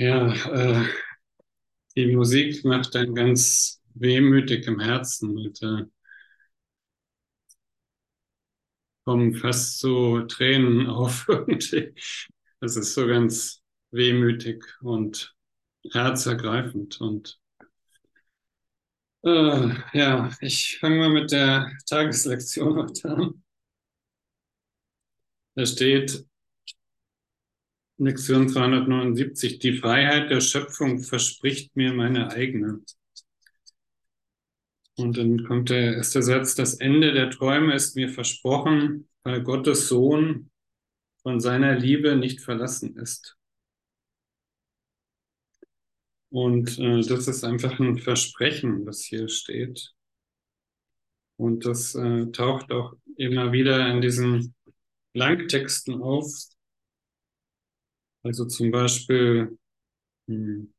Ja, äh, die Musik macht dann ganz wehmütig im Herzen. Und, äh, kommen fast so Tränen auf. Das ist so ganz wehmütig und herzergreifend. Und äh, ja, ich fange mal mit der Tageslektion heute an. Da steht Lektion 379, die Freiheit der Schöpfung verspricht mir meine eigene. Und dann kommt der erste Satz, das Ende der Träume ist mir versprochen, weil Gottes Sohn von seiner Liebe nicht verlassen ist. Und äh, das ist einfach ein Versprechen, was hier steht. Und das äh, taucht auch immer wieder in diesen Langtexten auf. Also zum Beispiel hm,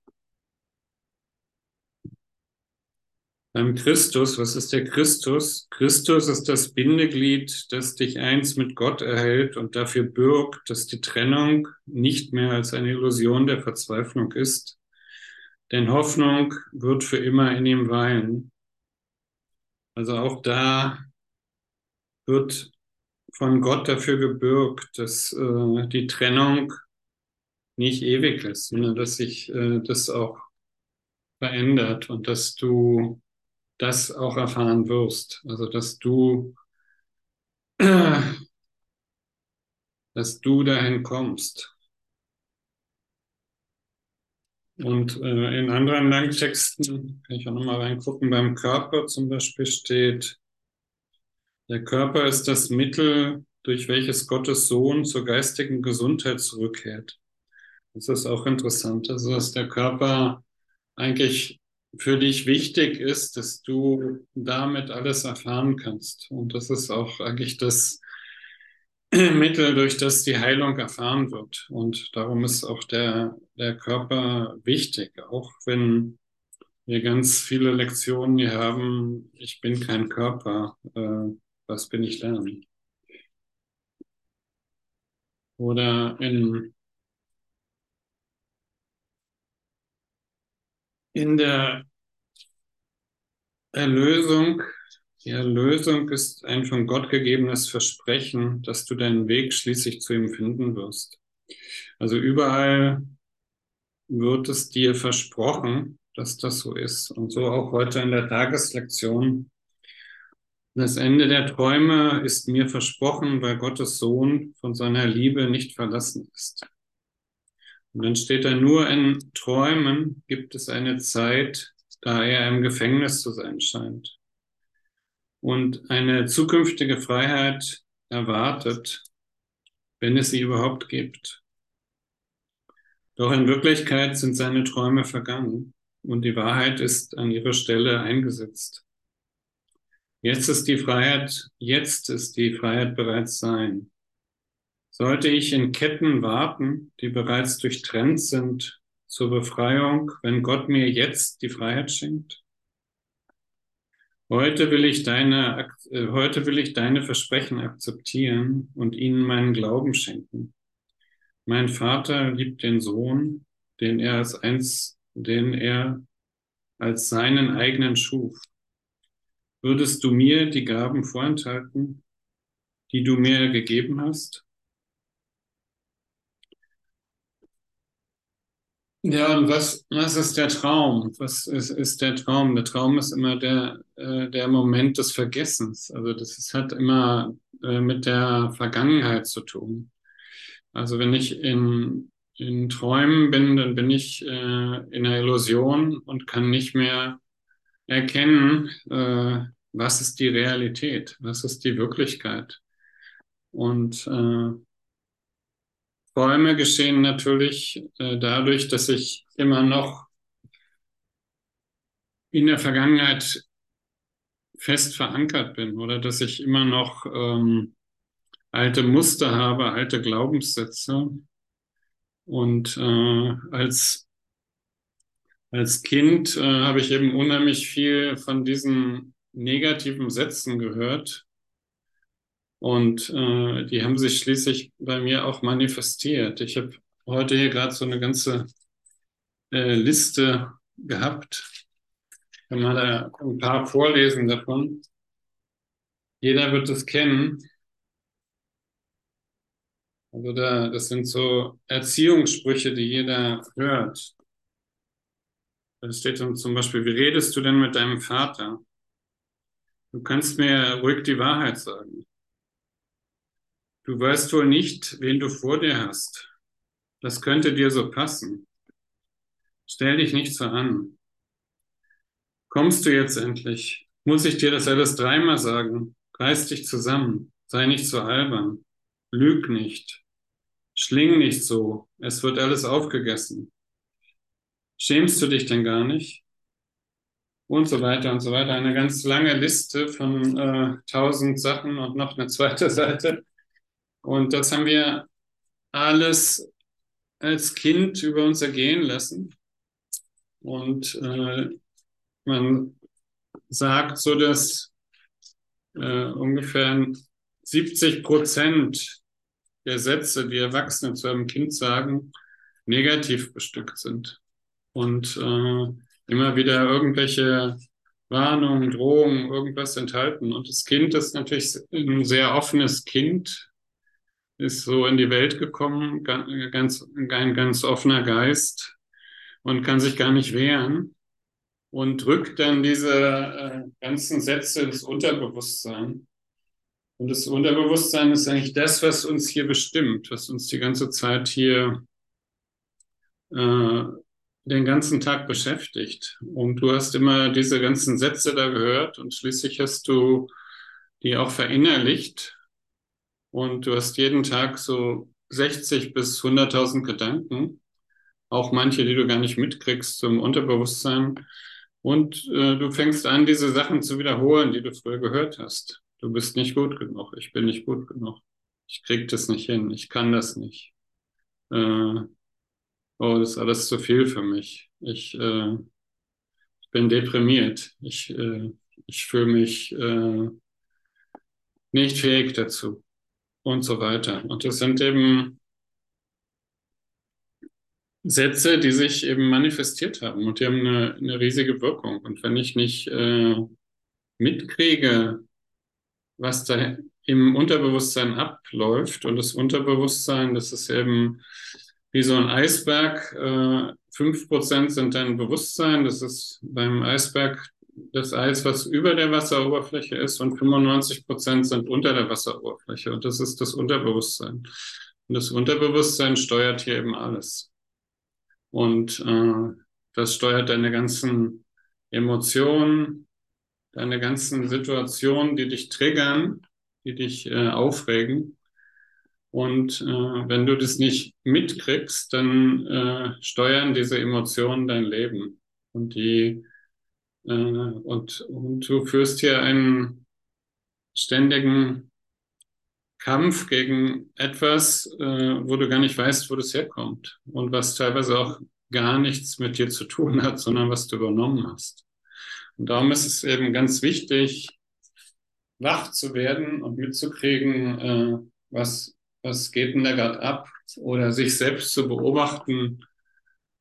beim Christus, was ist der Christus? Christus ist das Bindeglied, das dich eins mit Gott erhält und dafür bürgt, dass die Trennung nicht mehr als eine Illusion der Verzweiflung ist. Denn Hoffnung wird für immer in ihm weilen. Also auch da wird von Gott dafür gebürgt, dass äh, die Trennung nicht ewig ist, sondern dass sich äh, das auch verändert und dass du das auch erfahren wirst. Also dass du, äh, dass du dahin kommst. Und äh, in anderen Langtexten, kann ich auch nochmal reingucken, beim Körper zum Beispiel steht, der Körper ist das Mittel, durch welches Gottes Sohn zur geistigen Gesundheit zurückkehrt. Das ist auch interessant. Also, dass der Körper eigentlich für dich wichtig ist, dass du damit alles erfahren kannst. Und das ist auch eigentlich das Mittel, durch das die Heilung erfahren wird. Und darum ist auch der, der Körper wichtig, auch wenn wir ganz viele Lektionen hier haben, ich bin kein Körper, äh, was bin ich lernen? Oder in, in der Erlösung die Erlösung ist ein von Gott gegebenes Versprechen, dass du deinen Weg schließlich zu ihm finden wirst. Also überall wird es dir versprochen, dass das so ist. Und so auch heute in der Tageslektion. Das Ende der Träume ist mir versprochen, weil Gottes Sohn von seiner Liebe nicht verlassen ist. Und dann steht da nur in Träumen gibt es eine Zeit, da er im Gefängnis zu sein scheint und eine zukünftige Freiheit erwartet, wenn es sie überhaupt gibt. Doch in Wirklichkeit sind seine Träume vergangen und die Wahrheit ist an ihre Stelle eingesetzt. Jetzt ist die Freiheit, jetzt ist die Freiheit bereits sein. Sollte ich in Ketten warten, die bereits durchtrennt sind zur Befreiung, wenn Gott mir jetzt die Freiheit schenkt? Heute will ich deine, äh, heute will ich deine Versprechen akzeptieren und ihnen meinen Glauben schenken. Mein Vater liebt den Sohn, den er als eins, den er als seinen eigenen schuf. Würdest du mir die Gaben vorenthalten, die du mir gegeben hast? Ja, und was, was ist der Traum? Was ist, ist der Traum? Der Traum ist immer der, äh, der Moment des Vergessens. Also das ist, hat immer äh, mit der Vergangenheit zu tun. Also wenn ich in, in Träumen bin, dann bin ich äh, in einer Illusion und kann nicht mehr erkennen, äh, was ist die Realität, was ist die Wirklichkeit. Und äh, Träume geschehen natürlich äh, dadurch, dass ich immer noch in der Vergangenheit fest verankert bin oder dass ich immer noch ähm, alte Muster habe, alte Glaubenssätze. Und äh, als, als Kind äh, habe ich eben unheimlich viel von diesen negativen Sätzen gehört, und äh, die haben sich schließlich bei mir auch manifestiert. Ich habe heute hier gerade so eine ganze äh, Liste gehabt. Ich kann mal da ein paar vorlesen davon. Jeder wird es kennen. Also da, das sind so Erziehungssprüche, die jeder hört. Da steht dann zum Beispiel, wie redest du denn mit deinem Vater? Du kannst mir ruhig die Wahrheit sagen. Du weißt wohl nicht, wen du vor dir hast. Das könnte dir so passen. Stell dich nicht so an. Kommst du jetzt endlich? Muss ich dir das alles dreimal sagen? Reiß dich zusammen. Sei nicht so albern. Lüg nicht. Schling nicht so. Es wird alles aufgegessen. Schämst du dich denn gar nicht? Und so weiter und so weiter. Eine ganz lange Liste von äh, tausend Sachen und noch eine zweite Seite. Und das haben wir alles als Kind über uns ergehen lassen. Und äh, man sagt so, dass äh, ungefähr 70 Prozent der Sätze, die Erwachsene zu einem Kind sagen, negativ bestückt sind. Und äh, immer wieder irgendwelche Warnungen, Drohungen, irgendwas enthalten. Und das Kind ist natürlich ein sehr offenes Kind, ist so in die Welt gekommen, ganz, ein ganz offener Geist und kann sich gar nicht wehren und drückt dann diese äh, ganzen Sätze ins Unterbewusstsein. Und das Unterbewusstsein ist eigentlich das, was uns hier bestimmt, was uns die ganze Zeit hier äh, den ganzen Tag beschäftigt. Und du hast immer diese ganzen Sätze da gehört und schließlich hast du die auch verinnerlicht und du hast jeden Tag so 60 bis 100.000 Gedanken, auch manche, die du gar nicht mitkriegst zum Unterbewusstsein. Und äh, du fängst an, diese Sachen zu wiederholen, die du früher gehört hast. Du bist nicht gut genug, ich bin nicht gut genug, ich krieg das nicht hin, ich kann das nicht. Äh, oh, das ist alles zu viel für mich. Ich, äh, ich bin deprimiert. Ich, äh, ich fühle mich äh, nicht fähig dazu und so weiter. Und das sind eben Sätze, die sich eben manifestiert haben und die haben eine, eine riesige Wirkung. Und wenn ich nicht äh, mitkriege, was da im Unterbewusstsein abläuft, und das Unterbewusstsein, das ist eben wie so ein Eisberg, äh, fünf Prozent sind dein Bewusstsein, das ist beim Eisberg das Eis, was über der Wasseroberfläche ist, und 95 Prozent sind unter der Wasseroberfläche. Und das ist das Unterbewusstsein. Und das Unterbewusstsein steuert hier eben alles. Und äh, das steuert deine ganzen Emotionen, deine ganzen Situationen, die dich triggern, die dich äh, aufregen. Und äh, wenn du das nicht mitkriegst, dann äh, steuern diese Emotionen dein Leben. Und die äh, und, und du führst hier einen ständigen Kampf gegen etwas, äh, wo du gar nicht weißt, wo das herkommt und was teilweise auch gar nichts mit dir zu tun hat, sondern was du übernommen hast. Und darum ist es eben ganz wichtig, wach zu werden und mitzukriegen, äh, was, was geht denn da gerade ab oder sich selbst zu beobachten,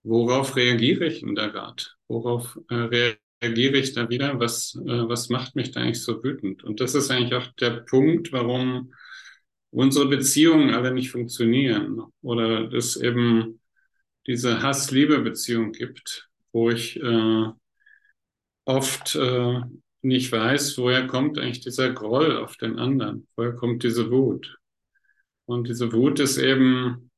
worauf reagiere ich denn da gerade? Worauf äh, reagiere ich da wieder? Was, äh, was macht mich da eigentlich so wütend? Und das ist eigentlich auch der Punkt, warum unsere Beziehungen alle nicht funktionieren oder es eben diese Hass-Liebe-Beziehung gibt, wo ich äh, oft äh, nicht weiß, woher kommt eigentlich dieser Groll auf den anderen, woher kommt diese Wut. Und diese Wut ist eben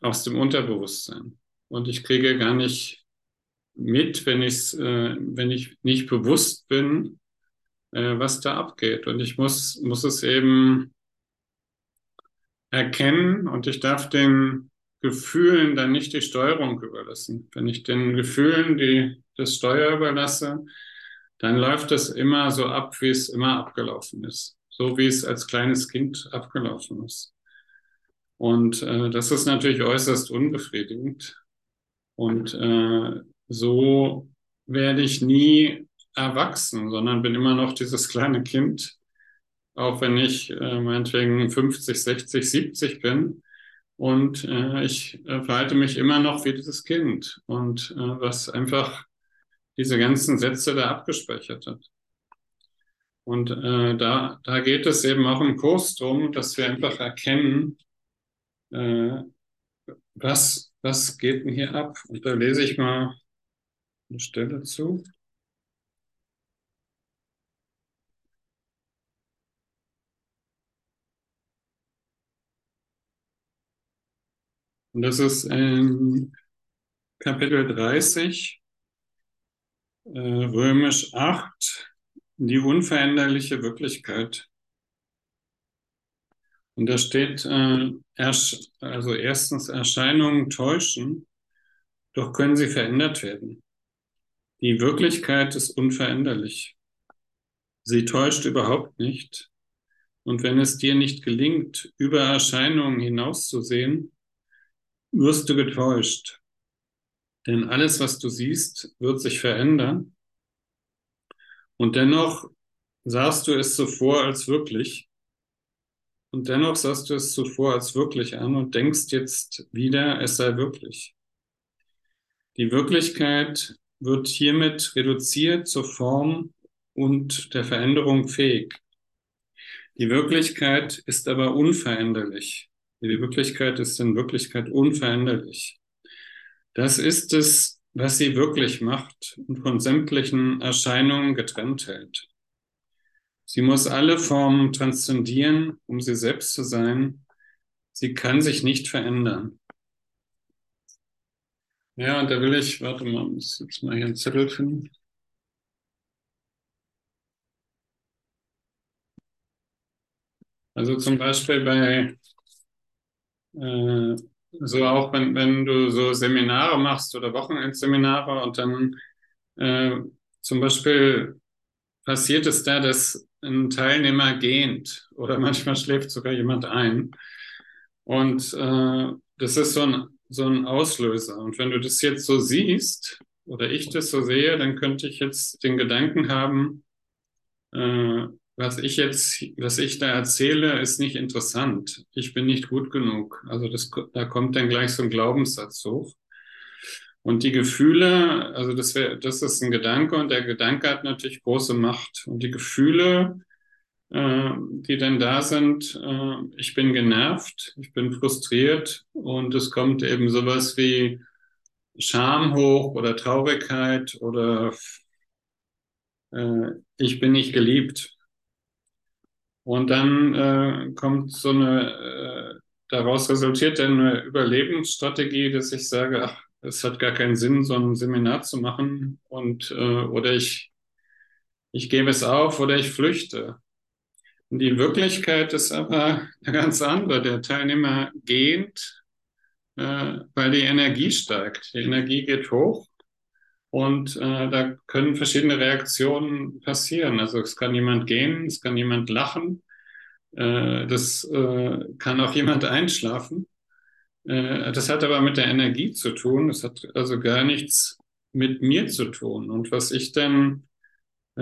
aus dem Unterbewusstsein. Und ich kriege gar nicht mit, wenn, äh, wenn ich nicht bewusst bin, äh, was da abgeht. Und ich muss, muss es eben erkennen und ich darf den Gefühlen dann nicht die Steuerung überlassen. Wenn ich den Gefühlen die, das Steuer überlasse, dann läuft es immer so ab, wie es immer abgelaufen ist. So wie es als kleines Kind abgelaufen ist. Und äh, das ist natürlich äußerst unbefriedigend. Und äh, so werde ich nie erwachsen, sondern bin immer noch dieses kleine Kind, auch wenn ich äh, meinetwegen 50, 60, 70 bin, und äh, ich äh, verhalte mich immer noch wie dieses Kind und äh, was einfach diese ganzen Sätze da abgespeichert hat. Und äh, da, da geht es eben auch im Kurs drum, dass wir einfach erkennen, äh, was, was geht denn hier ab? Und da lese ich mal eine Stelle zu. Und das ist in Kapitel 30, äh, römisch 8, die unveränderliche Wirklichkeit. Und da steht, äh, also erstens Erscheinungen täuschen, doch können sie verändert werden. Die Wirklichkeit ist unveränderlich. Sie täuscht überhaupt nicht. Und wenn es dir nicht gelingt, über Erscheinungen hinauszusehen, wirst du getäuscht. Denn alles, was du siehst, wird sich verändern. Und dennoch sahst du es zuvor als wirklich. Und dennoch sahst du es zuvor als wirklich an und denkst jetzt wieder, es sei wirklich. Die Wirklichkeit wird hiermit reduziert zur Form und der Veränderung fähig. Die Wirklichkeit ist aber unveränderlich. Die Wirklichkeit ist in Wirklichkeit unveränderlich. Das ist es, was sie wirklich macht und von sämtlichen Erscheinungen getrennt hält. Sie muss alle Formen transzendieren, um sie selbst zu sein. Sie kann sich nicht verändern. Ja, da will ich, warte mal, muss jetzt mal hier einen Zettel finden. Also zum Beispiel bei äh, so auch wenn, wenn du so Seminare machst oder Wochenendseminare und dann äh, zum Beispiel passiert es da, dass ein Teilnehmer gähnt oder manchmal schläft sogar jemand ein. Und äh, das ist so ein, so ein Auslöser. Und wenn du das jetzt so siehst oder ich das so sehe, dann könnte ich jetzt den Gedanken haben, äh, was ich jetzt, was ich da erzähle, ist nicht interessant. Ich bin nicht gut genug. Also das, da kommt dann gleich so ein Glaubenssatz hoch. Und die Gefühle, also das wäre, das ist ein Gedanke und der Gedanke hat natürlich große Macht. Und die Gefühle, äh, die dann da sind, äh, ich bin genervt, ich bin frustriert und es kommt eben sowas wie Scham hoch oder Traurigkeit oder äh, ich bin nicht geliebt. Und dann äh, kommt so eine, äh, daraus resultiert dann eine Überlebensstrategie, dass ich sage, ach, es hat gar keinen Sinn, so ein Seminar zu machen und äh, oder ich, ich gebe es auf oder ich flüchte. Die Wirklichkeit ist aber eine ganz andere. Der Teilnehmer gähnt, äh, weil die Energie steigt. Die Energie geht hoch und äh, da können verschiedene Reaktionen passieren. Also es kann jemand gehen, es kann jemand lachen, äh, das äh, kann auch jemand einschlafen. Äh, das hat aber mit der Energie zu tun. Das hat also gar nichts mit mir zu tun. Und was ich dann,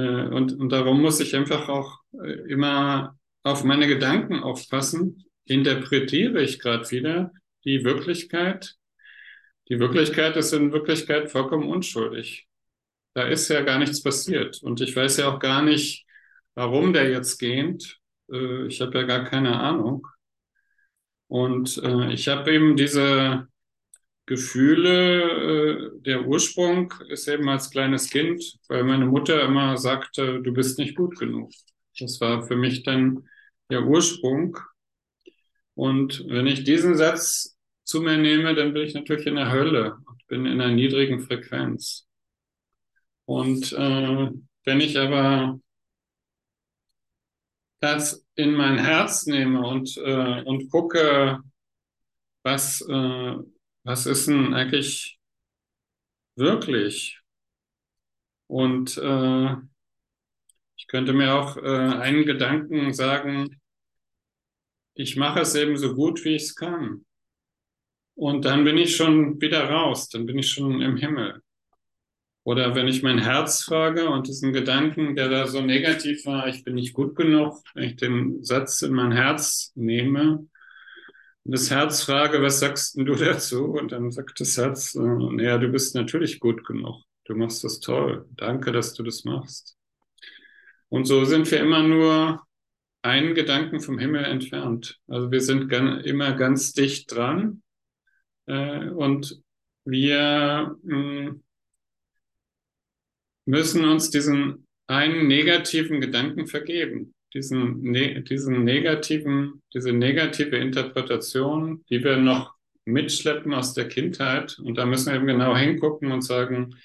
und, und darum muss ich einfach auch äh, immer auf meine Gedanken aufpassen. Interpretiere ich gerade wieder die Wirklichkeit die Wirklichkeit ist in Wirklichkeit vollkommen unschuldig. Da ist ja gar nichts passiert. Und ich weiß ja auch gar nicht, warum der jetzt gähnt. Äh, ich habe ja gar keine Ahnung. Und äh, ich habe eben diese Gefühle, äh, der Ursprung ist eben als kleines Kind, weil meine Mutter immer sagte, du bist nicht gut genug. Das war für mich dann der Ursprung. Und wenn ich diesen Satz zu mir nehme, dann bin ich natürlich in der Hölle und bin in einer niedrigen Frequenz. Und äh, wenn ich aber das in mein Herz nehme und, äh, und gucke, was, äh, was ist denn eigentlich wirklich? Und äh, ich könnte mir auch äh, einen Gedanken sagen, ich mache es eben so gut, wie ich es kann. Und dann bin ich schon wieder raus, dann bin ich schon im Himmel. Oder wenn ich mein Herz frage und diesen Gedanken, der da so negativ war, ich bin nicht gut genug, wenn ich den Satz in mein Herz nehme, das Herz frage, was sagst du dazu? Und dann sagt das Herz, äh, naja, du bist natürlich gut genug. Du machst das toll. Danke, dass du das machst. Und so sind wir immer nur einen Gedanken vom Himmel entfernt. Also wir sind immer ganz dicht dran äh, und wir mh, hm, müssen uns diesen einen negativen Gedanken vergeben diesen, ne, diesen negativen, diese negative Interpretation, die wir noch mitschleppen aus der Kindheit. Und da müssen wir eben genau hingucken und sagen,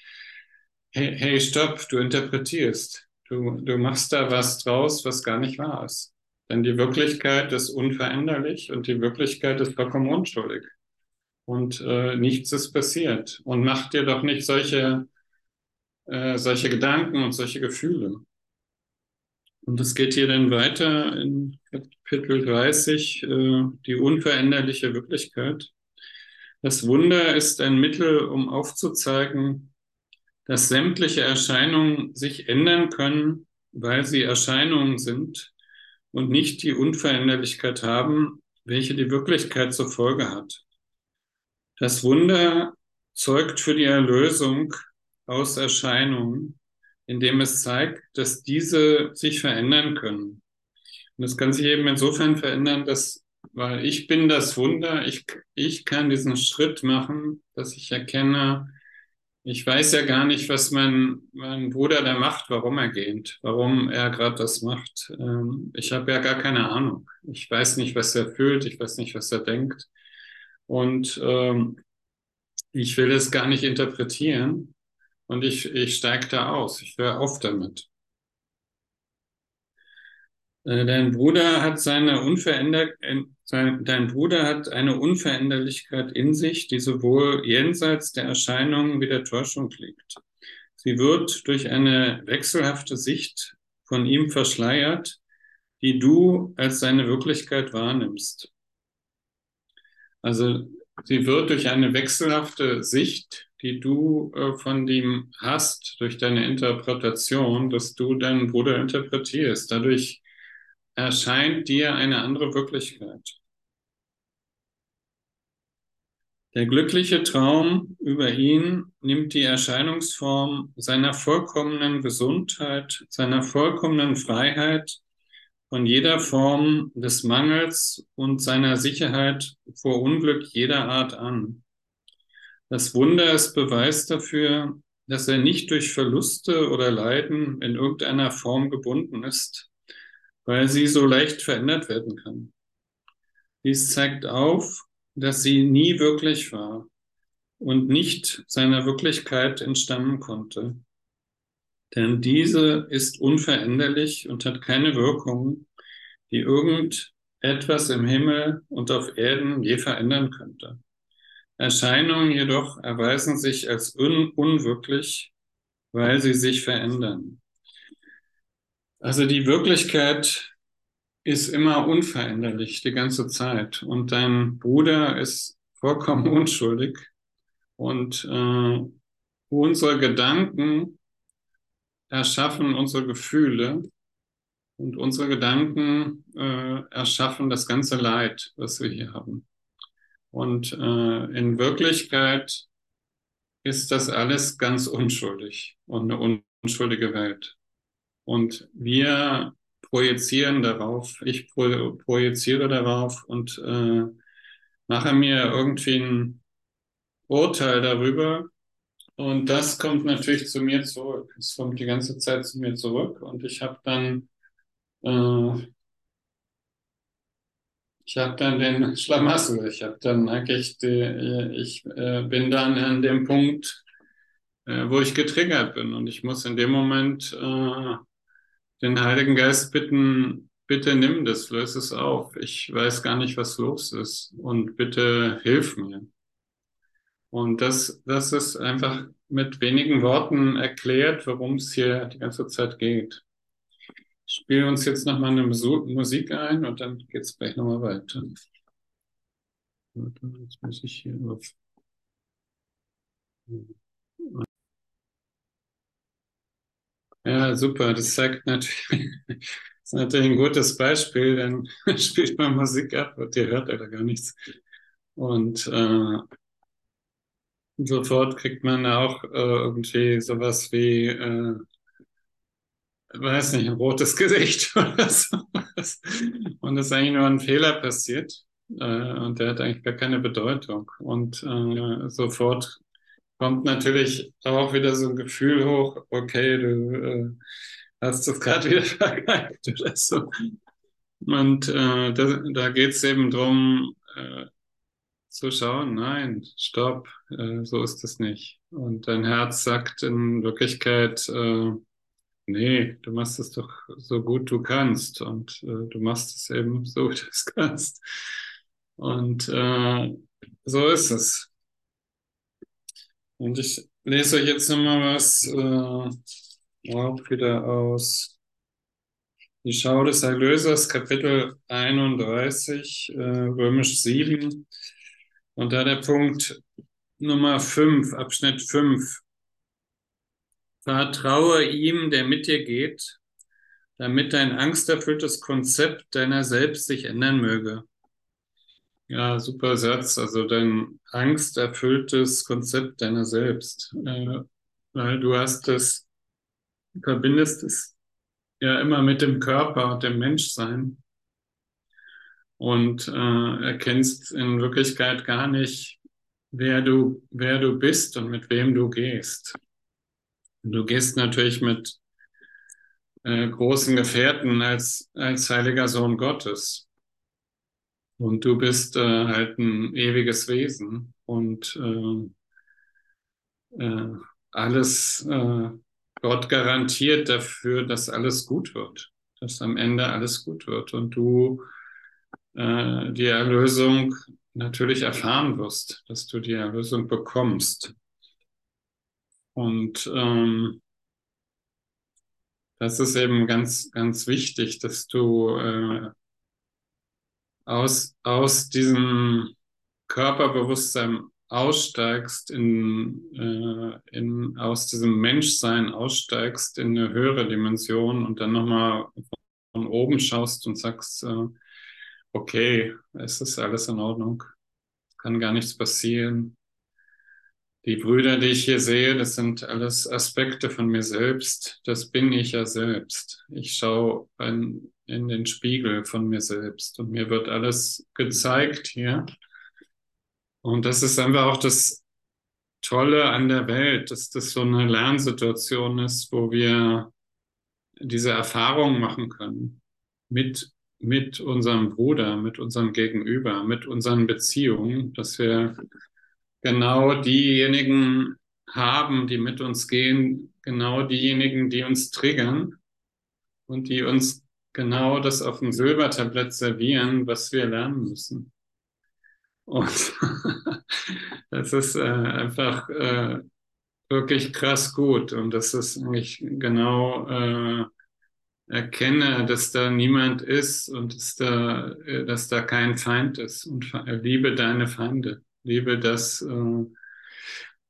hey, hey, stopp, du interpretierst. Du, du machst da was draus, was gar nicht wahr ist. Denn die Wirklichkeit ist unveränderlich und die Wirklichkeit ist vollkommen unschuldig. Und äh, nichts ist passiert. Und mach dir doch nicht solche, äh, solche Gedanken und solche Gefühle. Und es geht hier dann weiter in Kapitel 30, äh, die unveränderliche Wirklichkeit. Das Wunder ist ein Mittel, um aufzuzeigen, dass sämtliche Erscheinungen sich ändern können, weil sie Erscheinungen sind und nicht die Unveränderlichkeit haben, welche die Wirklichkeit zur Folge hat. Das Wunder zeugt für die Erlösung aus Erscheinungen, indem es zeigt, dass diese sich verändern können. Und das kann sich eben insofern verändern, dass, weil ich bin das Wunder, ich, ich kann diesen Schritt machen, dass ich erkenne, ich weiß ja gar nicht, was mein, mein Bruder da macht, warum er geht, warum er gerade das macht. Ähm, ich habe ja gar keine Ahnung. Ich weiß nicht, was er fühlt, ich weiß nicht, was er denkt. Und ähm, ich will es gar nicht interpretieren, und ich, ich steige da aus. Ich höre auf damit. Äh, dein Bruder hat seine Unveränder dein Bruder hat eine Unveränderlichkeit in sich, die sowohl jenseits der Erscheinungen wie der Täuschung liegt. Sie wird durch eine wechselhafte Sicht von ihm verschleiert, die du als seine Wirklichkeit wahrnimmst. Also sie wird durch eine wechselhafte Sicht die du äh, von dem hast durch deine Interpretation, dass du deinen Bruder interpretierst. Dadurch erscheint dir eine andere Wirklichkeit. Der glückliche Traum über ihn nimmt die Erscheinungsform seiner vollkommenen Gesundheit, seiner vollkommenen Freiheit von jeder Form des Mangels und seiner Sicherheit vor Unglück jeder Art an. Das Wunder ist Beweis dafür, dass er nicht durch Verluste oder Leiden in irgendeiner Form gebunden ist, weil sie so leicht verändert werden kann. Dies zeigt auf, dass sie nie wirklich war und nicht seiner Wirklichkeit entstammen konnte. Denn diese ist unveränderlich und hat keine Wirkung, die irgendetwas im Himmel und auf Erden je verändern könnte. Erscheinungen jedoch erweisen sich als un unwirklich, weil sie sich verändern. Also die Wirklichkeit ist immer unveränderlich die ganze Zeit und dein Bruder ist vollkommen unschuldig und äh, unsere Gedanken erschaffen unsere Gefühle und unsere Gedanken äh, erschaffen das ganze Leid, was wir hier haben. Und äh, in Wirklichkeit ist das alles ganz unschuldig und eine unschuldige Welt. Und wir projizieren darauf, ich pro, projiziere darauf und äh, mache mir irgendwie ein Urteil darüber. Und das kommt natürlich zu mir zurück. Es kommt die ganze Zeit zu mir zurück. Und ich habe dann äh, ich habe dann den Schlamassel. Ich habe dann eigentlich, die, ich äh, bin dann an dem Punkt, äh, wo ich getriggert bin und ich muss in dem Moment äh, den Heiligen Geist bitten, bitte nimm das, löse es auf. Ich weiß gar nicht, was los ist und bitte hilf mir. Und das, das ist einfach mit wenigen Worten erklärt, worum es hier die ganze Zeit geht spielen uns jetzt nochmal eine Musik ein und dann geht es gleich nochmal weiter. Jetzt muss ich hier auf. Ja, super. Das zeigt natürlich, ist natürlich ein gutes Beispiel, dann spielt man Musik ab und ihr hört oder gar nichts. Und äh, sofort kriegt man auch äh, irgendwie sowas wie, äh, weiß nicht, ein rotes Gesicht oder sowas. Und es ist eigentlich nur ein Fehler passiert. Äh, und der hat eigentlich gar keine Bedeutung. Und äh, sofort kommt natürlich auch wieder so ein Gefühl hoch, okay, du äh, hast das gerade wieder vergeigt oder so. Und äh, da, da geht es eben drum äh, zu schauen, nein, stopp, äh, so ist es nicht. Und dein Herz sagt in Wirklichkeit, äh, nee, du machst es doch so gut du kannst und äh, du machst es eben so gut du es kannst. Und äh, so ist es. Und ich lese euch jetzt nochmal was äh, auch wieder aus Die Schau des Erlösers, Kapitel 31, äh, Römisch 7. Und da der Punkt Nummer 5, Abschnitt 5. Vertraue ihm, der mit dir geht, damit dein angsterfülltes Konzept deiner selbst sich ändern möge. Ja, super Satz. Also dein angsterfülltes Konzept deiner selbst. Äh, weil du hast es, verbindest es ja immer mit dem Körper dem Menschsein und äh, erkennst in Wirklichkeit gar nicht, wer du, wer du bist und mit wem du gehst. Du gehst natürlich mit äh, großen Gefährten als, als heiliger Sohn Gottes. Und du bist äh, halt ein ewiges Wesen und äh, äh, alles, äh, Gott garantiert dafür, dass alles gut wird, dass am Ende alles gut wird und du äh, die Erlösung natürlich erfahren wirst, dass du die Erlösung bekommst. Und ähm, das ist eben ganz, ganz wichtig, dass du äh, aus, aus diesem Körperbewusstsein aussteigst, in, äh, in, aus diesem Menschsein aussteigst in eine höhere Dimension und dann nochmal von oben schaust und sagst, äh, okay, es ist alles in Ordnung, kann gar nichts passieren. Die Brüder, die ich hier sehe, das sind alles Aspekte von mir selbst. Das bin ich ja selbst. Ich schaue in, in den Spiegel von mir selbst und mir wird alles gezeigt hier. Und das ist einfach auch das Tolle an der Welt, dass das so eine Lernsituation ist, wo wir diese Erfahrung machen können mit, mit unserem Bruder, mit unserem Gegenüber, mit unseren Beziehungen, dass wir genau diejenigen haben, die mit uns gehen, genau diejenigen, die uns triggern und die uns genau das auf dem Silbertablett servieren, was wir lernen müssen. Und das ist äh, einfach äh, wirklich krass gut. Und das ist eigentlich genau äh, erkenne, dass da niemand ist und dass da, äh, dass da kein Feind ist. Und liebe deine Feinde liebe, dass äh,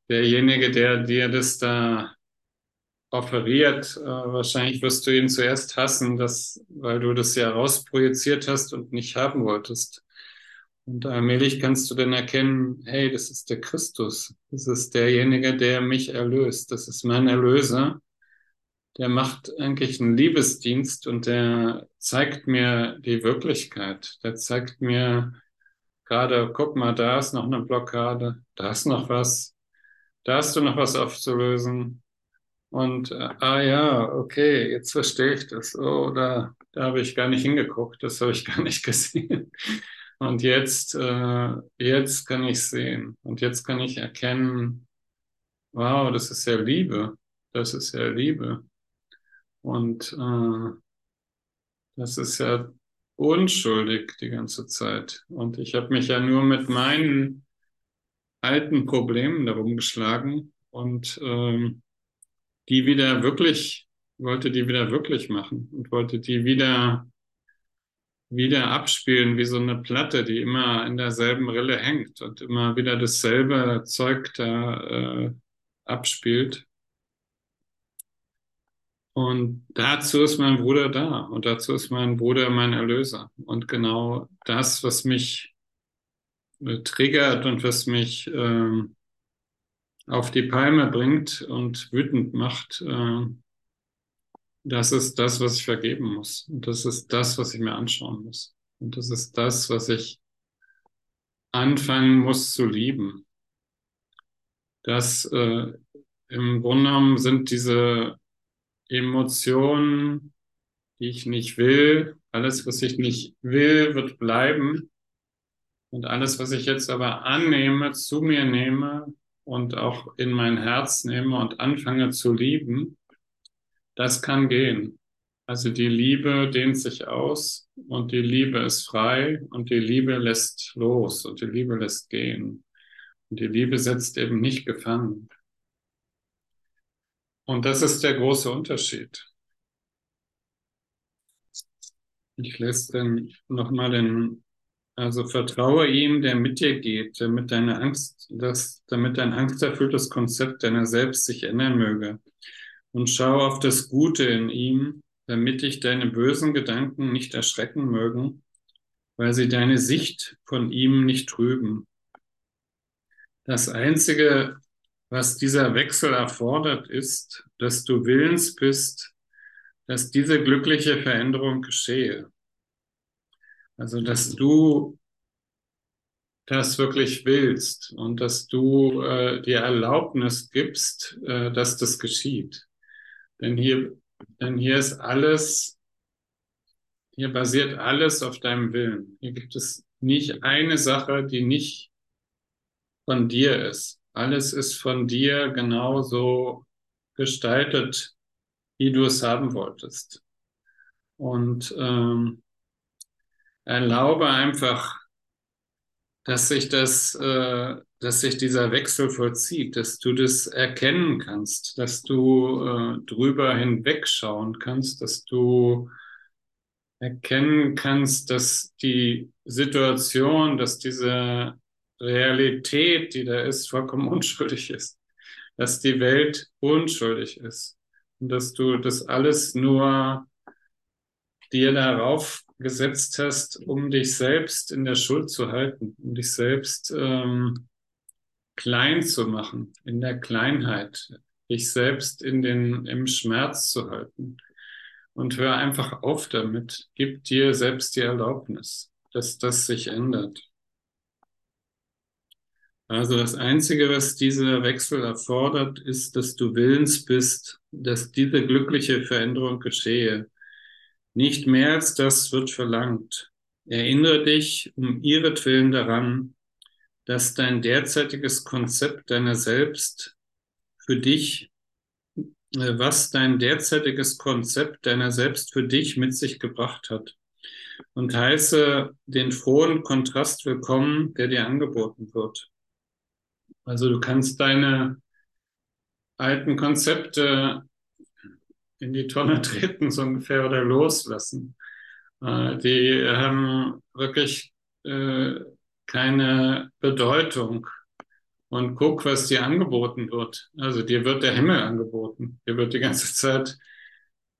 derjenige, der dir das da offeriert, äh, wahrscheinlich wirst du ihn zuerst hassen, dass, weil du das ja rausprojiziert hast und nicht haben wolltest. Und allmählich kannst du dann erkennen, hey, das ist der Christus. Das ist derjenige, der mich erlöst. Das ist mein Erlöser. Der macht eigentlich einen Liebesdienst und der zeigt mir die Wirklichkeit. Der zeigt mir, gerade, guck mal, da ist noch eine Blockade, da ist noch was, da hast du noch was aufzulösen. Und äh, ah ja, okay, jetzt verstehe ich das. Oh, da, da habe ich gar nicht hingeguckt, das habe ich gar nicht gesehen. Und jetzt, äh, jetzt kann ich sehen. Und jetzt kann ich erkennen, wow, das ist ja Liebe. Das ist ja Liebe. Und äh, das ist ja unschuldig die ganze Zeit. Und ich habe mich ja nur mit meinen alten Problemen darum geschlagen und ähm, die wieder wirklich, wollte die wieder wirklich machen und wollte die wieder wieder abspielen wie so eine Platte, die immer in derselben Rille hängt und immer wieder dasselbe Zeug da äh, abspielt. Und dazu ist mein Bruder da und dazu ist mein Bruder mein Erlöser. Und genau das, was mich äh, triggert und was mich äh, auf die Palme bringt und wütend macht, äh, das ist das, was ich vergeben muss. Und das ist das, was ich mir anschauen muss. Und das ist das, was ich anfangen muss zu lieben. Das äh, im Grunde genommen sind diese Emotionen, die ich nicht will, alles, was ich nicht will, wird bleiben. Und alles, was ich jetzt aber annehme, zu mir nehme und auch in mein Herz nehme und anfange zu lieben, das kann gehen. Also die Liebe dehnt sich aus und die Liebe ist frei und die Liebe lässt los und die Liebe lässt gehen. Und die Liebe setzt eben nicht gefangen. Und das ist der große Unterschied. Ich lese dann nochmal den, also vertraue ihm, der mit dir geht, damit deine Angst, das, damit dein angsterfülltes Konzept deiner selbst sich ändern möge. Und schau auf das Gute in ihm, damit dich deine bösen Gedanken nicht erschrecken mögen, weil sie deine Sicht von ihm nicht trüben. Das Einzige, was dieser Wechsel erfordert, ist, dass du willens bist, dass diese glückliche Veränderung geschehe. Also, dass du das wirklich willst und dass du äh, dir Erlaubnis gibst, äh, dass das geschieht. Denn hier denn hier ist alles, hier basiert alles auf deinem Willen. Hier gibt es nicht eine Sache, die nicht von dir ist. Alles ist von dir genauso gestaltet, wie du es haben wolltest. Und ähm, erlaube einfach, dass sich das äh, dass sich dieser Wechsel vollzieht, dass du das erkennen kannst, dass du äh, drüber hinwegschauen kannst, dass du erkennen kannst, dass die Situation, dass diese Realität, die da ist, vollkommen unschuldig ist, dass die Welt unschuldig ist und dass du das alles nur dir darauf gesetzt hast, um dich selbst in der Schuld zu halten, um dich selbst ähm, klein zu machen, in der Kleinheit, dich selbst in den, im Schmerz zu halten. Und hör einfach auf damit. Gib dir selbst die Erlaubnis, dass das sich ändert. Also das Einzige, was dieser Wechsel erfordert, ist, dass du willens bist, dass diese glückliche Veränderung geschehe. Nicht mehr als das wird verlangt. Erinnere dich um ihretwillen daran, dass dein derzeitiges Konzept deiner selbst für dich, äh, was dein derzeitiges Konzept deiner selbst für dich mit sich gebracht hat. Und heiße den frohen Kontrast willkommen, der dir angeboten wird. Also du kannst deine alten Konzepte in die Tonne treten, so ungefähr, oder loslassen. Äh, die haben wirklich äh, keine Bedeutung. Und guck, was dir angeboten wird. Also dir wird der Himmel angeboten. Dir wird die ganze Zeit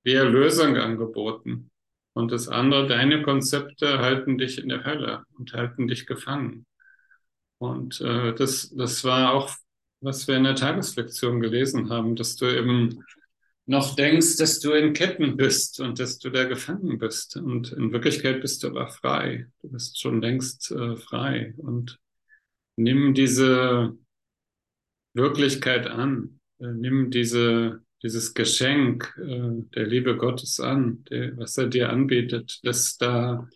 die Erlösung angeboten. Und das andere, deine Konzepte halten dich in der Hölle und halten dich gefangen. Und äh, das, das war auch, was wir in der Tageslektion gelesen haben, dass du eben noch denkst, dass du in Ketten bist und dass du da gefangen bist. Und in Wirklichkeit bist du aber frei. Du bist schon längst äh, frei. Und nimm diese Wirklichkeit an. Äh, nimm diese, dieses Geschenk äh, der Liebe Gottes an, der, was er dir anbietet, dass da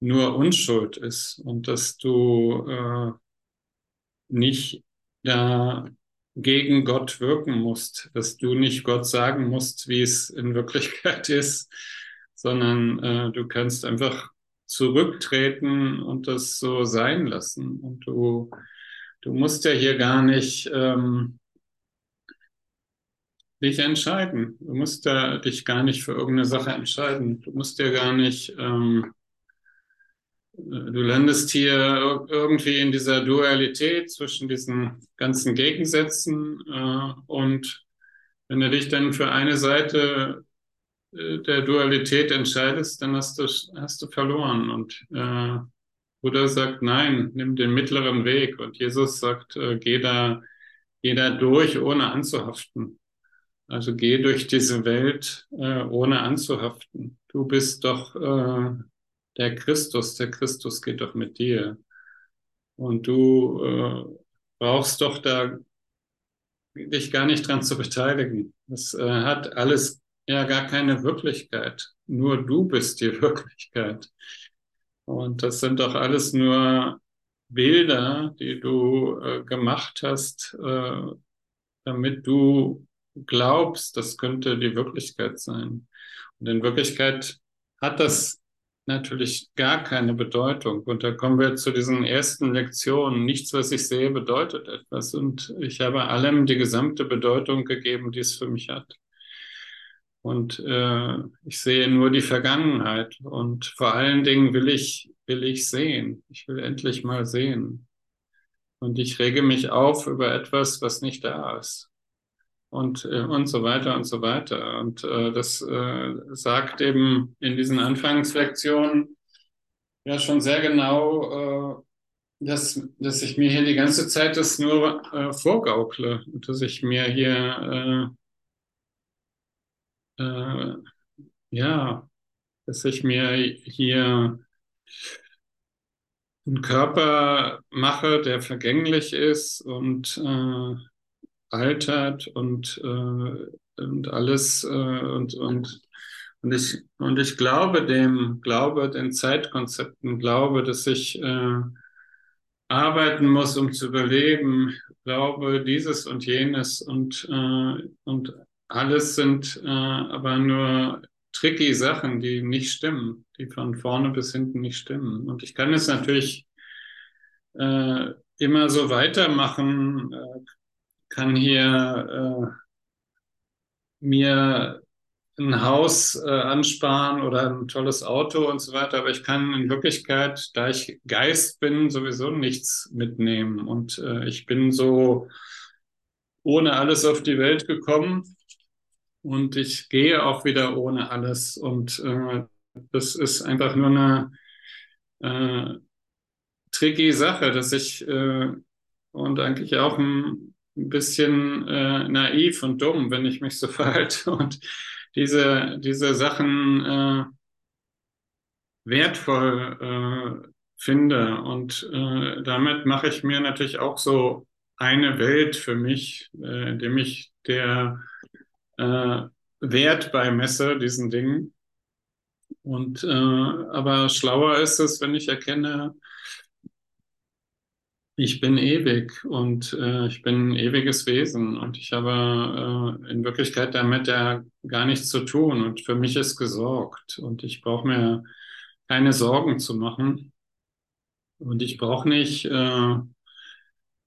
nur Unschuld ist und dass du äh, nicht da gegen Gott wirken musst, dass du nicht Gott sagen musst, wie es in Wirklichkeit ist, sondern äh, du kannst einfach zurücktreten und das so sein lassen. Und du, du musst ja hier gar nicht ähm, dich entscheiden. Du musst da dich gar nicht für irgendeine Sache entscheiden. Du musst ja gar nicht ähm, du landest hier irgendwie in dieser Dualität zwischen diesen ganzen Gegensätzen äh, und Wenn du dich dann für eine Seite äh, der Dualität entscheidest, dann hast du, hast du verloren. Und äh, Buddha sagt, nein, nimm den mittleren Weg. Und Jesus sagt, äh, geh da, geh da durch, ohne anzuhaften. Also geh durch diese Welt, äh, ohne anzuhaften. Du bist doch äh, der Christus, der Christus geht doch mit dir. Und du äh, brauchst doch da dich gar nicht dran zu beteiligen. Das äh, hat alles ja gar keine Wirklichkeit. Nur du bist die Wirklichkeit. Und das sind doch alles nur Bilder, die du äh, gemacht hast, äh, damit du glaubst, das könnte die Wirklichkeit sein. Und in Wirklichkeit hat das natürlich gar keine Bedeutung. Und da kommen wir zu diesen ersten Lektionen. Nichts, was ich sehe, bedeutet etwas. Und ich habe allem die gesamte Bedeutung gegeben, die es für mich hat. Und äh, ich sehe nur die Vergangenheit. Und vor allen Dingen will ich, will ich sehen. Ich will endlich mal sehen. Und ich rege mich auf über etwas, was nicht da ist. Und, äh, und so weiter und so weiter. Und äh, das äh, sagt eben in diesen Anfangslektionen ja schon sehr genau, äh, dass, dass ich mir hier die ganze Zeit das nur äh, vorgaukle und dass ich mir hier äh, äh, ja, dass ich mir hier einen Körper mache, der vergänglich ist und äh, altert und, äh, und alles äh, und, und, und, ich, und ich glaube dem, glaube den Zeitkonzepten, glaube, dass ich äh, arbeiten muss, um zu überleben, glaube dieses und jenes und, äh, und alles sind äh, aber nur tricky Sachen, die nicht stimmen, die von vorne bis hinten nicht stimmen. Und ich kann es natürlich äh, immer so weitermachen, äh, kann hier äh, mir ein Haus äh, ansparen oder ein tolles Auto und so weiter, aber ich kann in Wirklichkeit, da ich Geist bin, sowieso nichts mitnehmen. Und äh, ich bin so ohne alles auf die Welt gekommen und ich gehe auch wieder ohne alles. Und äh, das ist einfach nur eine äh, tricky Sache, dass ich äh, und eigentlich auch ein, ein bisschen äh, naiv und dumm, wenn ich mich so verhalte und diese, diese Sachen äh, wertvoll äh, finde. Und äh, damit mache ich mir natürlich auch so eine Welt für mich, äh, indem ich der äh, Wert beimesse, diesen Dingen. Und äh, aber schlauer ist es, wenn ich erkenne, ich bin ewig und äh, ich bin ein ewiges Wesen und ich habe äh, in Wirklichkeit damit ja gar nichts zu tun und für mich ist gesorgt und ich brauche mir keine Sorgen zu machen und ich brauche nicht äh,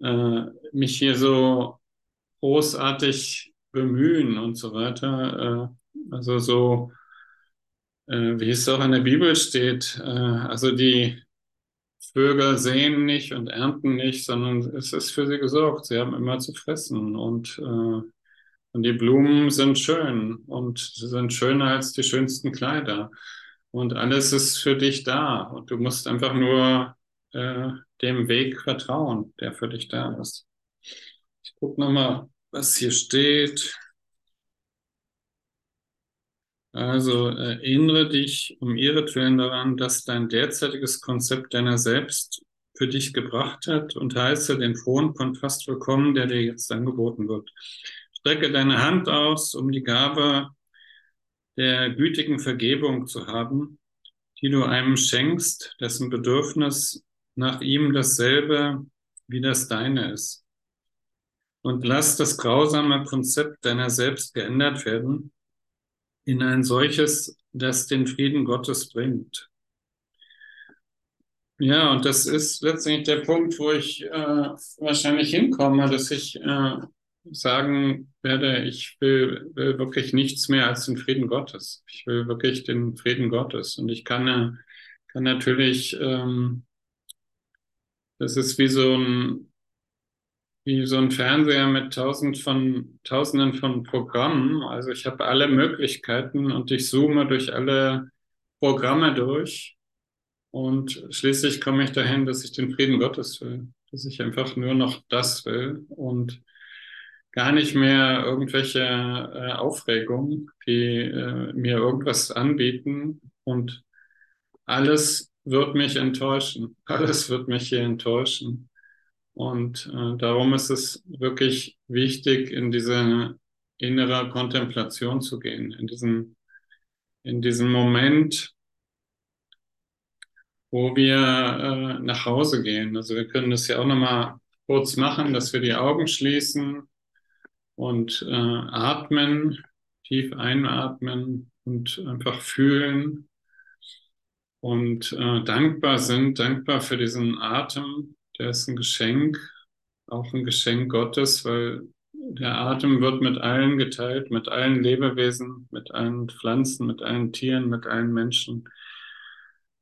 äh, mich hier so großartig bemühen und so weiter. Äh, also so, äh, wie es auch in der Bibel steht, also die Vögel sehen nicht und ernten nicht, sondern es ist für sie gesorgt. Sie haben immer zu fressen und, und die Blumen sind schön und sie sind schöner als die schönsten Kleider. Und alles ist für dich da und du musst einfach nur dem Weg vertrauen, der für dich da ist. Ich gucke nochmal was hier steht. Also erinnere dich um ihretwillen daran, dass dein derzeitiges Konzept deiner selbst für dich gebracht hat und heiße den frohen Kontrast willkommen, der dir jetzt angeboten wird. Strecke deine Hand aus, um die Gabe der gütigen Vergebung zu haben, die du einem schenkst, dessen Bedürfnis nach ihm dasselbe wie das deine ist und lass das grausame Konzept deiner selbst geändert werden in ein solches, das den Frieden Gottes bringt. Ja, und das ist letztendlich der Punkt, wo ich äh, wahrscheinlich hinkomme, dass ich äh, sagen werde, ich will, will wirklich nichts mehr als den Frieden Gottes. Ich will wirklich den Frieden Gottes. Und ich kann, äh, kann natürlich, ähm, das ist wie so ein wie so ein Fernseher mit tausend von, tausenden von Programmen. Also ich habe alle Möglichkeiten und ich zoome durch alle Programme durch. Und schließlich komme ich dahin, dass ich den Frieden Gottes will, dass ich einfach nur noch das will und gar nicht mehr irgendwelche äh, Aufregungen, die äh, mir irgendwas anbieten und alles wird mich enttäuschen. Alles wird mich hier enttäuschen. Und äh, darum ist es wirklich wichtig, in diese innere Kontemplation zu gehen, in diesen, in diesen Moment, wo wir äh, nach Hause gehen. Also wir können das ja auch nochmal kurz machen, dass wir die Augen schließen und äh, atmen, tief einatmen und einfach fühlen und äh, dankbar sind, dankbar für diesen Atem, der ist ein Geschenk, auch ein Geschenk Gottes, weil der Atem wird mit allen geteilt, mit allen Lebewesen, mit allen Pflanzen, mit allen Tieren, mit allen Menschen.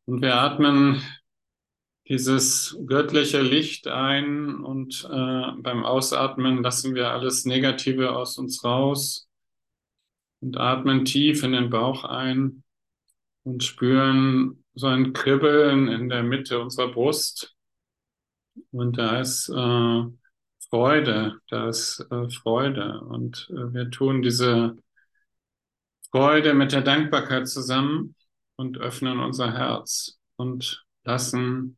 Und wir atmen dieses göttliche Licht ein und äh, beim Ausatmen lassen wir alles Negative aus uns raus und atmen tief in den Bauch ein und spüren so ein Kribbeln in der Mitte unserer Brust. Und da ist äh, Freude, da ist äh, Freude. Und äh, wir tun diese Freude mit der Dankbarkeit zusammen und öffnen unser Herz und lassen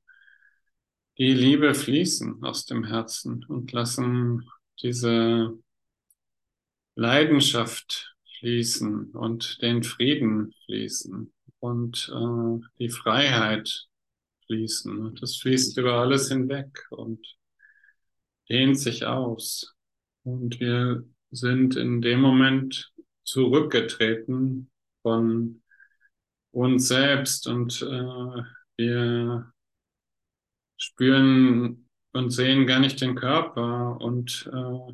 die Liebe fließen aus dem Herzen und lassen diese Leidenschaft fließen und den Frieden fließen und äh, die Freiheit fließen. Das fließt über alles hinweg und dehnt sich aus. Und wir sind in dem Moment zurückgetreten von uns selbst und äh, wir spüren und sehen gar nicht den Körper und äh,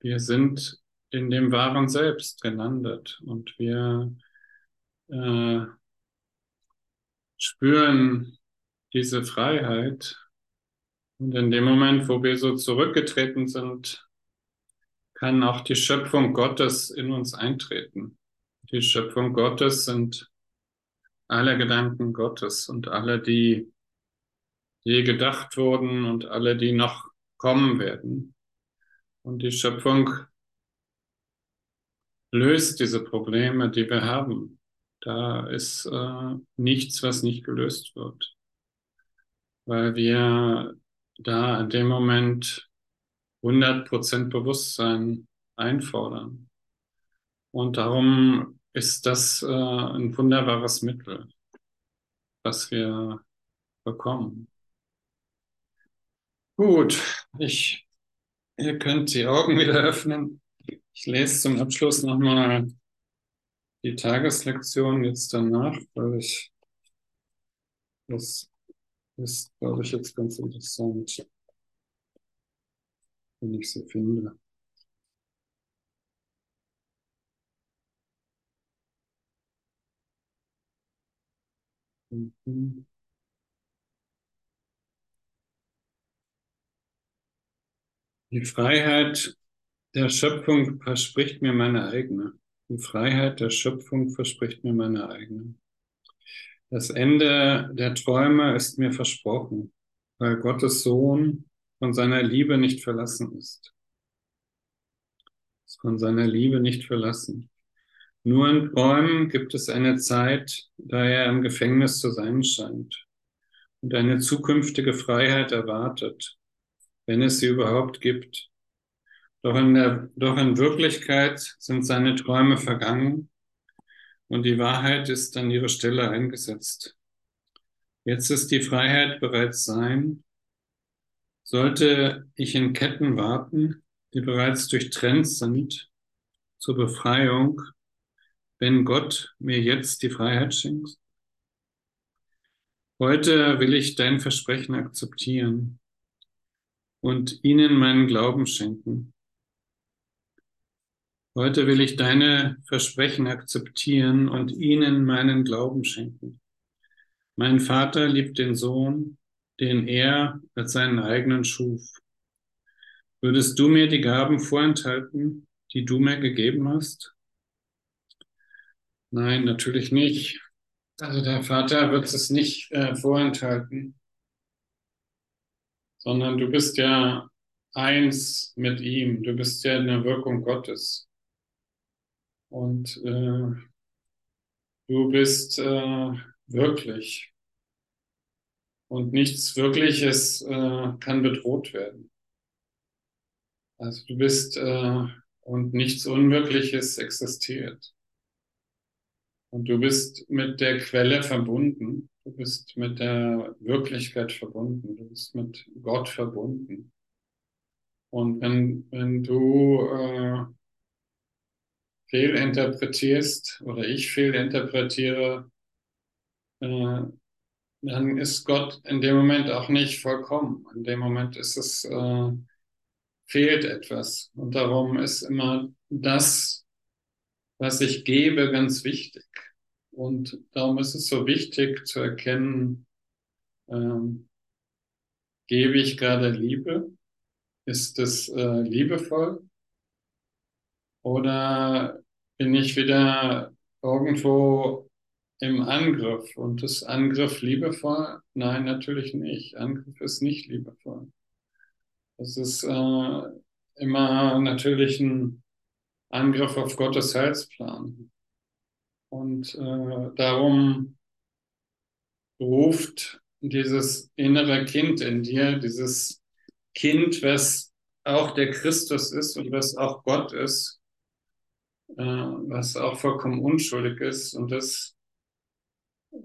wir sind in dem wahren Selbst gelandet und wir äh, spüren diese Freiheit. Und in dem Moment, wo wir so zurückgetreten sind, kann auch die Schöpfung Gottes in uns eintreten. Die Schöpfung Gottes sind alle Gedanken Gottes und alle, die je gedacht wurden und alle, die noch kommen werden. Und die Schöpfung löst diese Probleme, die wir haben. Da ist äh, nichts, was nicht gelöst wird weil wir da in dem Moment 100% Bewusstsein einfordern. Und darum ist das äh, ein wunderbares Mittel, was wir bekommen. Gut, ich, ihr könnt die Augen wieder öffnen. Ich lese zum Abschluss nochmal die Tageslektion jetzt danach, weil ich das ist, glaube ich, jetzt ganz interessant, wenn ich sie finde. Mhm. Die Freiheit der Schöpfung verspricht mir meine eigene. Die Freiheit der Schöpfung verspricht mir meine eigene. Das Ende der Träume ist mir versprochen, weil Gottes Sohn von seiner Liebe nicht verlassen ist. Ist von seiner Liebe nicht verlassen. Nur in Träumen gibt es eine Zeit, da er im Gefängnis zu sein scheint und eine zukünftige Freiheit erwartet, wenn es sie überhaupt gibt. Doch in, der, doch in Wirklichkeit sind seine Träume vergangen und die Wahrheit ist an ihre Stelle eingesetzt. Jetzt ist die Freiheit bereits sein. Sollte ich in Ketten warten, die bereits durchtrennt sind, zur Befreiung, wenn Gott mir jetzt die Freiheit schenkt? Heute will ich dein Versprechen akzeptieren und ihnen meinen Glauben schenken. Heute will ich deine Versprechen akzeptieren und ihnen meinen Glauben schenken. Mein Vater liebt den Sohn, den er als seinen eigenen schuf. Würdest du mir die Gaben vorenthalten, die du mir gegeben hast? Nein, natürlich nicht. Also der Vater wird es nicht äh, vorenthalten, sondern du bist ja eins mit ihm. Du bist ja in der Wirkung Gottes. Und äh, du bist äh, wirklich. Und nichts Wirkliches äh, kann bedroht werden. Also du bist äh, und nichts Unwirkliches existiert. Und du bist mit der Quelle verbunden. Du bist mit der Wirklichkeit verbunden. Du bist mit Gott verbunden. Und wenn, wenn du äh, fehlinterpretierst oder ich fehlinterpretiere, äh, dann ist Gott in dem Moment auch nicht vollkommen. In dem Moment ist es äh, fehlt etwas. Und darum ist immer das, was ich gebe, ganz wichtig. Und darum ist es so wichtig zu erkennen, ähm, gebe ich gerade Liebe? Ist es äh, liebevoll? Oder bin ich wieder irgendwo im Angriff? Und ist Angriff liebevoll? Nein, natürlich nicht. Angriff ist nicht liebevoll. Das ist äh, immer natürlich ein Angriff auf Gottes Heilsplan. Und äh, darum ruft dieses innere Kind in dir, dieses Kind, was auch der Christus ist und was auch Gott ist, äh, was auch vollkommen unschuldig ist. Und das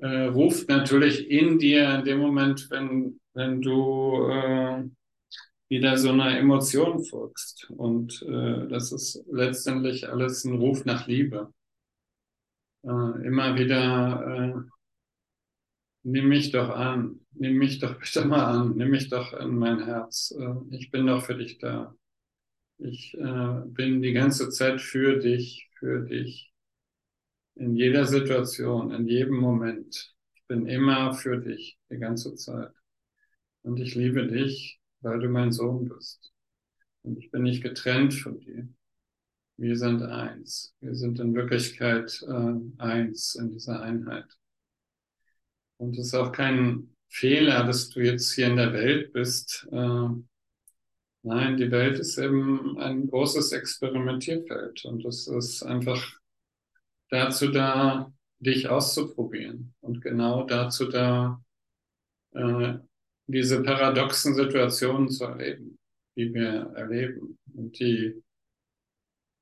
äh, ruft natürlich in dir in dem Moment, wenn, wenn du äh, wieder so einer Emotion folgst. Und äh, das ist letztendlich alles ein Ruf nach Liebe. Äh, immer wieder, äh, nimm mich doch an, nimm mich doch bitte mal an, nimm mich doch in mein Herz. Äh, ich bin doch für dich da. Ich äh, bin die ganze Zeit für dich, für dich. In jeder Situation, in jedem Moment. Ich bin immer für dich, die ganze Zeit. Und ich liebe dich weil du mein Sohn bist. Und ich bin nicht getrennt von dir. Wir sind eins. Wir sind in Wirklichkeit äh, eins in dieser Einheit. Und es ist auch kein Fehler, dass du jetzt hier in der Welt bist. Äh, nein, die Welt ist eben ein großes Experimentierfeld und es ist einfach dazu da, dich auszuprobieren und genau dazu da, äh, diese paradoxen Situationen zu erleben, die wir erleben. Und die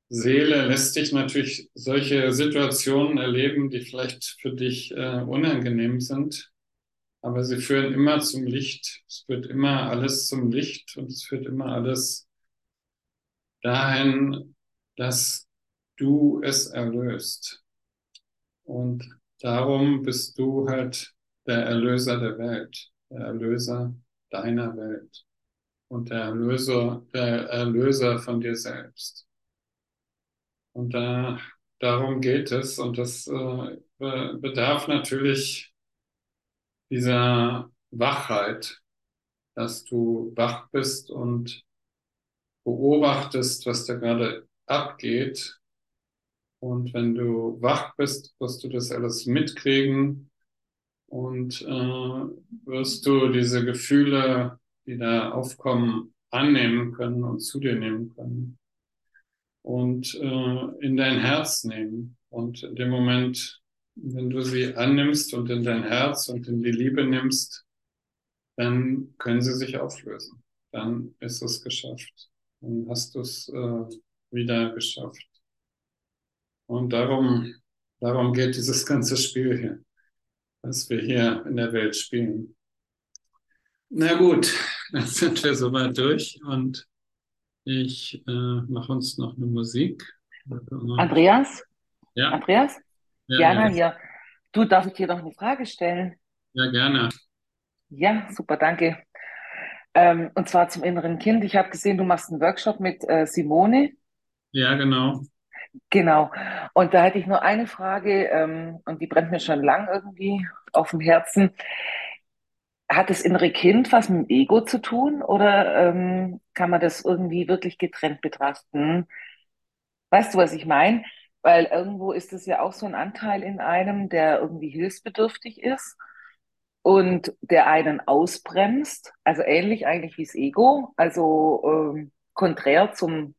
Seele lässt dich natürlich solche Situationen erleben, die vielleicht für dich äh, unangenehm sind, aber sie führen immer zum Licht. Es führt immer alles zum Licht und es führt immer alles dahin, dass du es erlöst. Und darum bist du halt der Erlöser der Welt der Erlöser deiner Welt und der Erlöser, der Erlöser von dir selbst. Und da, darum geht es und das äh, bedarf natürlich dieser Wachheit, dass du wach bist und beobachtest, was da gerade abgeht. Und wenn du wach bist, wirst du das alles mitkriegen und äh, wirst du diese Gefühle, die da aufkommen, annehmen können und zu dir nehmen können und äh, in dein Herz nehmen. Und in dem Moment, wenn du sie annimmst und in dein Herz und in die Liebe nimmst, dann können sie sich auflösen. Dann ist es geschafft. Dann hast du es äh, wieder geschafft. Und darum, darum geht dieses ganze Spiel hier was wir hier in der Welt spielen. Na gut, dann sind wir soweit durch und ich äh, mache uns noch eine Musik. Andreas? Ja. Andreas? Ja, Jana ja. hier. Du, darf ich dir noch eine Frage stellen? ja, gerne. Ja, super, danke. Ähm, und zwar zum inneren Kind. Ich habe gesehen, du machst einen Workshop mit äh, Simone. Ja, genau. Genau. Und da hätte ich nur eine Frage, ähm, und die brennt mir schon lang irgendwie auf dem Herzen. hat das innere Kind was mit dem Ego zu tun oder ähm, kann man das irgendwie wirklich getrennt betrachten? Weißt du, was ich meine? Weil irgendwo ist es ja auch so ein Anteil in einem, der irgendwie hilfsbedürftig ist und der einen ausbremst, also ähnlich eigentlich wie das Ego, also ähm, konträr zum,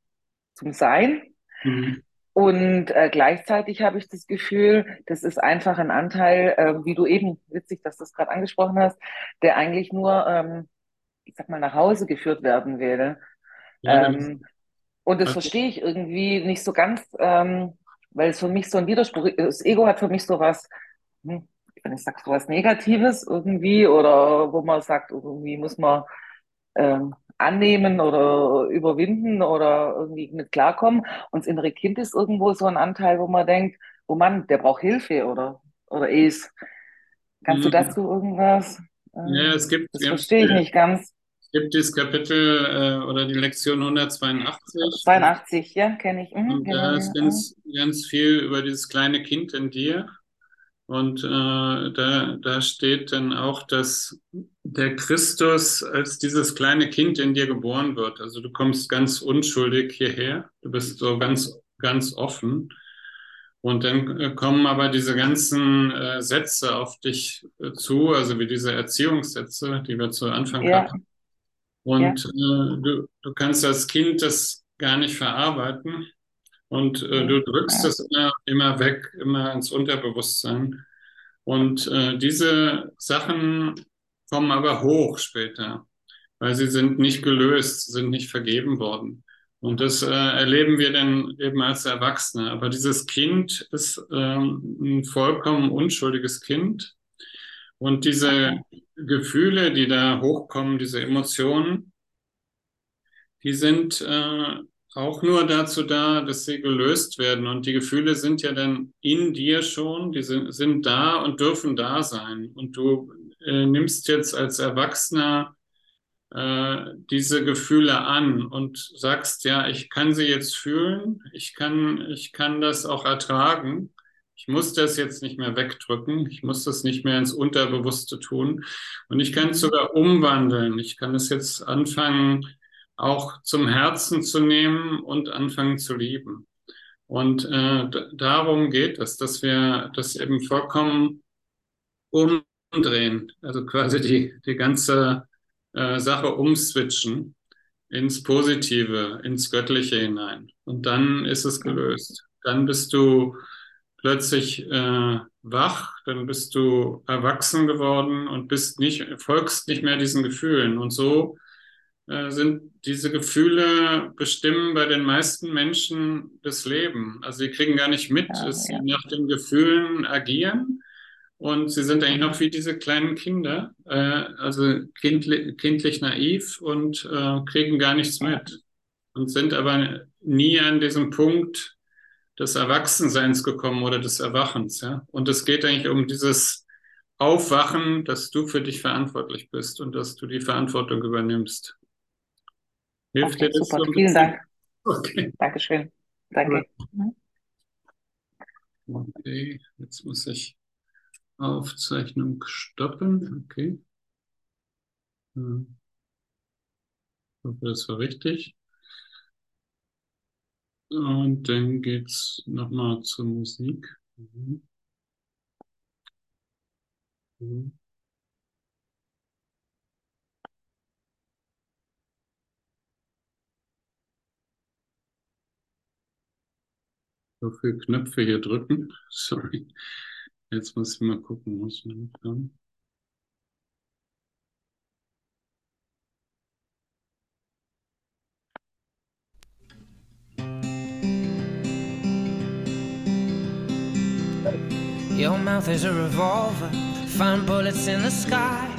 zum Sein. Mhm. Und äh, gleichzeitig habe ich das Gefühl, das ist einfach ein Anteil, äh, wie du eben, witzig, dass du das gerade angesprochen hast, der eigentlich nur, ähm, ich sag mal, nach Hause geführt werden will. Ja, das, Ähm, und das also, verstehe ich irgendwie nicht so ganz, ähm, weil es für mich so ein Widerspruch ist. Das Ego hat für mich so was, hm, wenn ich sage, so was Negatives irgendwie oder wo man sagt, irgendwie muss man ähm, annehmen oder überwinden oder irgendwie mit klarkommen. Und das innere Kind ist irgendwo so ein Anteil, wo man denkt, oh Mann, der braucht Hilfe oder, oder es. Kannst du mhm. dazu irgendwas? ja, es Ähm, gibt das verstehe ich nicht ganz. Es gibt dieses Kapitel äh, oder die Lektion 182 und, 82, ja, kenne ich. Mhm, und da ist ganz, ganz viel über dieses kleine Kind in dir. Und äh, da, da steht dann auch, dass der Christus als dieses kleine Kind in dir geboren wird. Also du kommst ganz unschuldig hierher, du bist so ganz, ganz offen. Und dann äh, kommen aber diese ganzen äh, Sätze auf dich äh, zu, also wie diese Erziehungssätze, die wir zu Anfang Ja, hatten. Ja. Und äh, du, du kannst als Kind das gar nicht verarbeiten. Und äh, du drückst ja, das immer, immer weg, immer ins Unterbewusstsein. Und äh, diese Sachen kommen aber hoch später, weil sie sind nicht gelöst, sind nicht vergeben worden. Und das äh, erleben wir dann eben als Erwachsene. Aber dieses Kind ist ähm, ein vollkommen unschuldiges Kind. Und diese. Gefühle, die da hochkommen, diese Emotionen, die sind äh, auch nur dazu da, dass sie gelöst werden. Und die Gefühle sind ja dann in dir schon, die sind, sind da und dürfen da sein. Und du äh, nimmst jetzt als Erwachsener äh, diese Gefühle an und sagst, ja, ich kann sie jetzt fühlen, ich kann, ich kann das auch ertragen. Ich muss das jetzt nicht mehr wegdrücken, ich muss das nicht mehr ins Unterbewusste tun und ich kann es sogar umwandeln. Ich kann es jetzt anfangen, auch zum Herzen zu nehmen und anfangen zu lieben. Und äh, darum geht es, dass wir das eben vollkommen umdrehen, also quasi die, die ganze äh, Sache umswitchen ins Positive, ins Göttliche hinein. Und dann ist es gelöst. Dann bist du plötzlich äh, wach, dann bist du erwachsen geworden und bist nicht, folgst nicht mehr diesen Gefühlen. Und so äh, sind diese Gefühle bestimmen bei den meisten Menschen das Leben. Also sie kriegen gar nicht mit, dass sie nach den Gefühlen agieren und sie sind eigentlich noch wie diese kleinen Kinder, äh, also kindli kindlich naiv und äh, kriegen gar nichts mit und sind aber nie an diesem Punkt des Erwachsenseins gekommen oder des Erwachens, ja. Und es geht eigentlich um dieses Aufwachen, dass du für dich verantwortlich bist und dass du die Verantwortung übernimmst. Hilft dir okay, das so super. ein Vielen? Dank. Okay. Dankeschön. Danke. Okay, jetzt muss ich Aufzeichnung stoppen. Okay. Hm, Ich hoffe, das war richtig. Und dann geht's nochmal zur Musik. Mhm. Mhm. So viele Knöpfe hier drücken. Sorry. Jetzt muss ich mal gucken, was wir noch haben. Your mouth is a revolver, find bullets in the sky.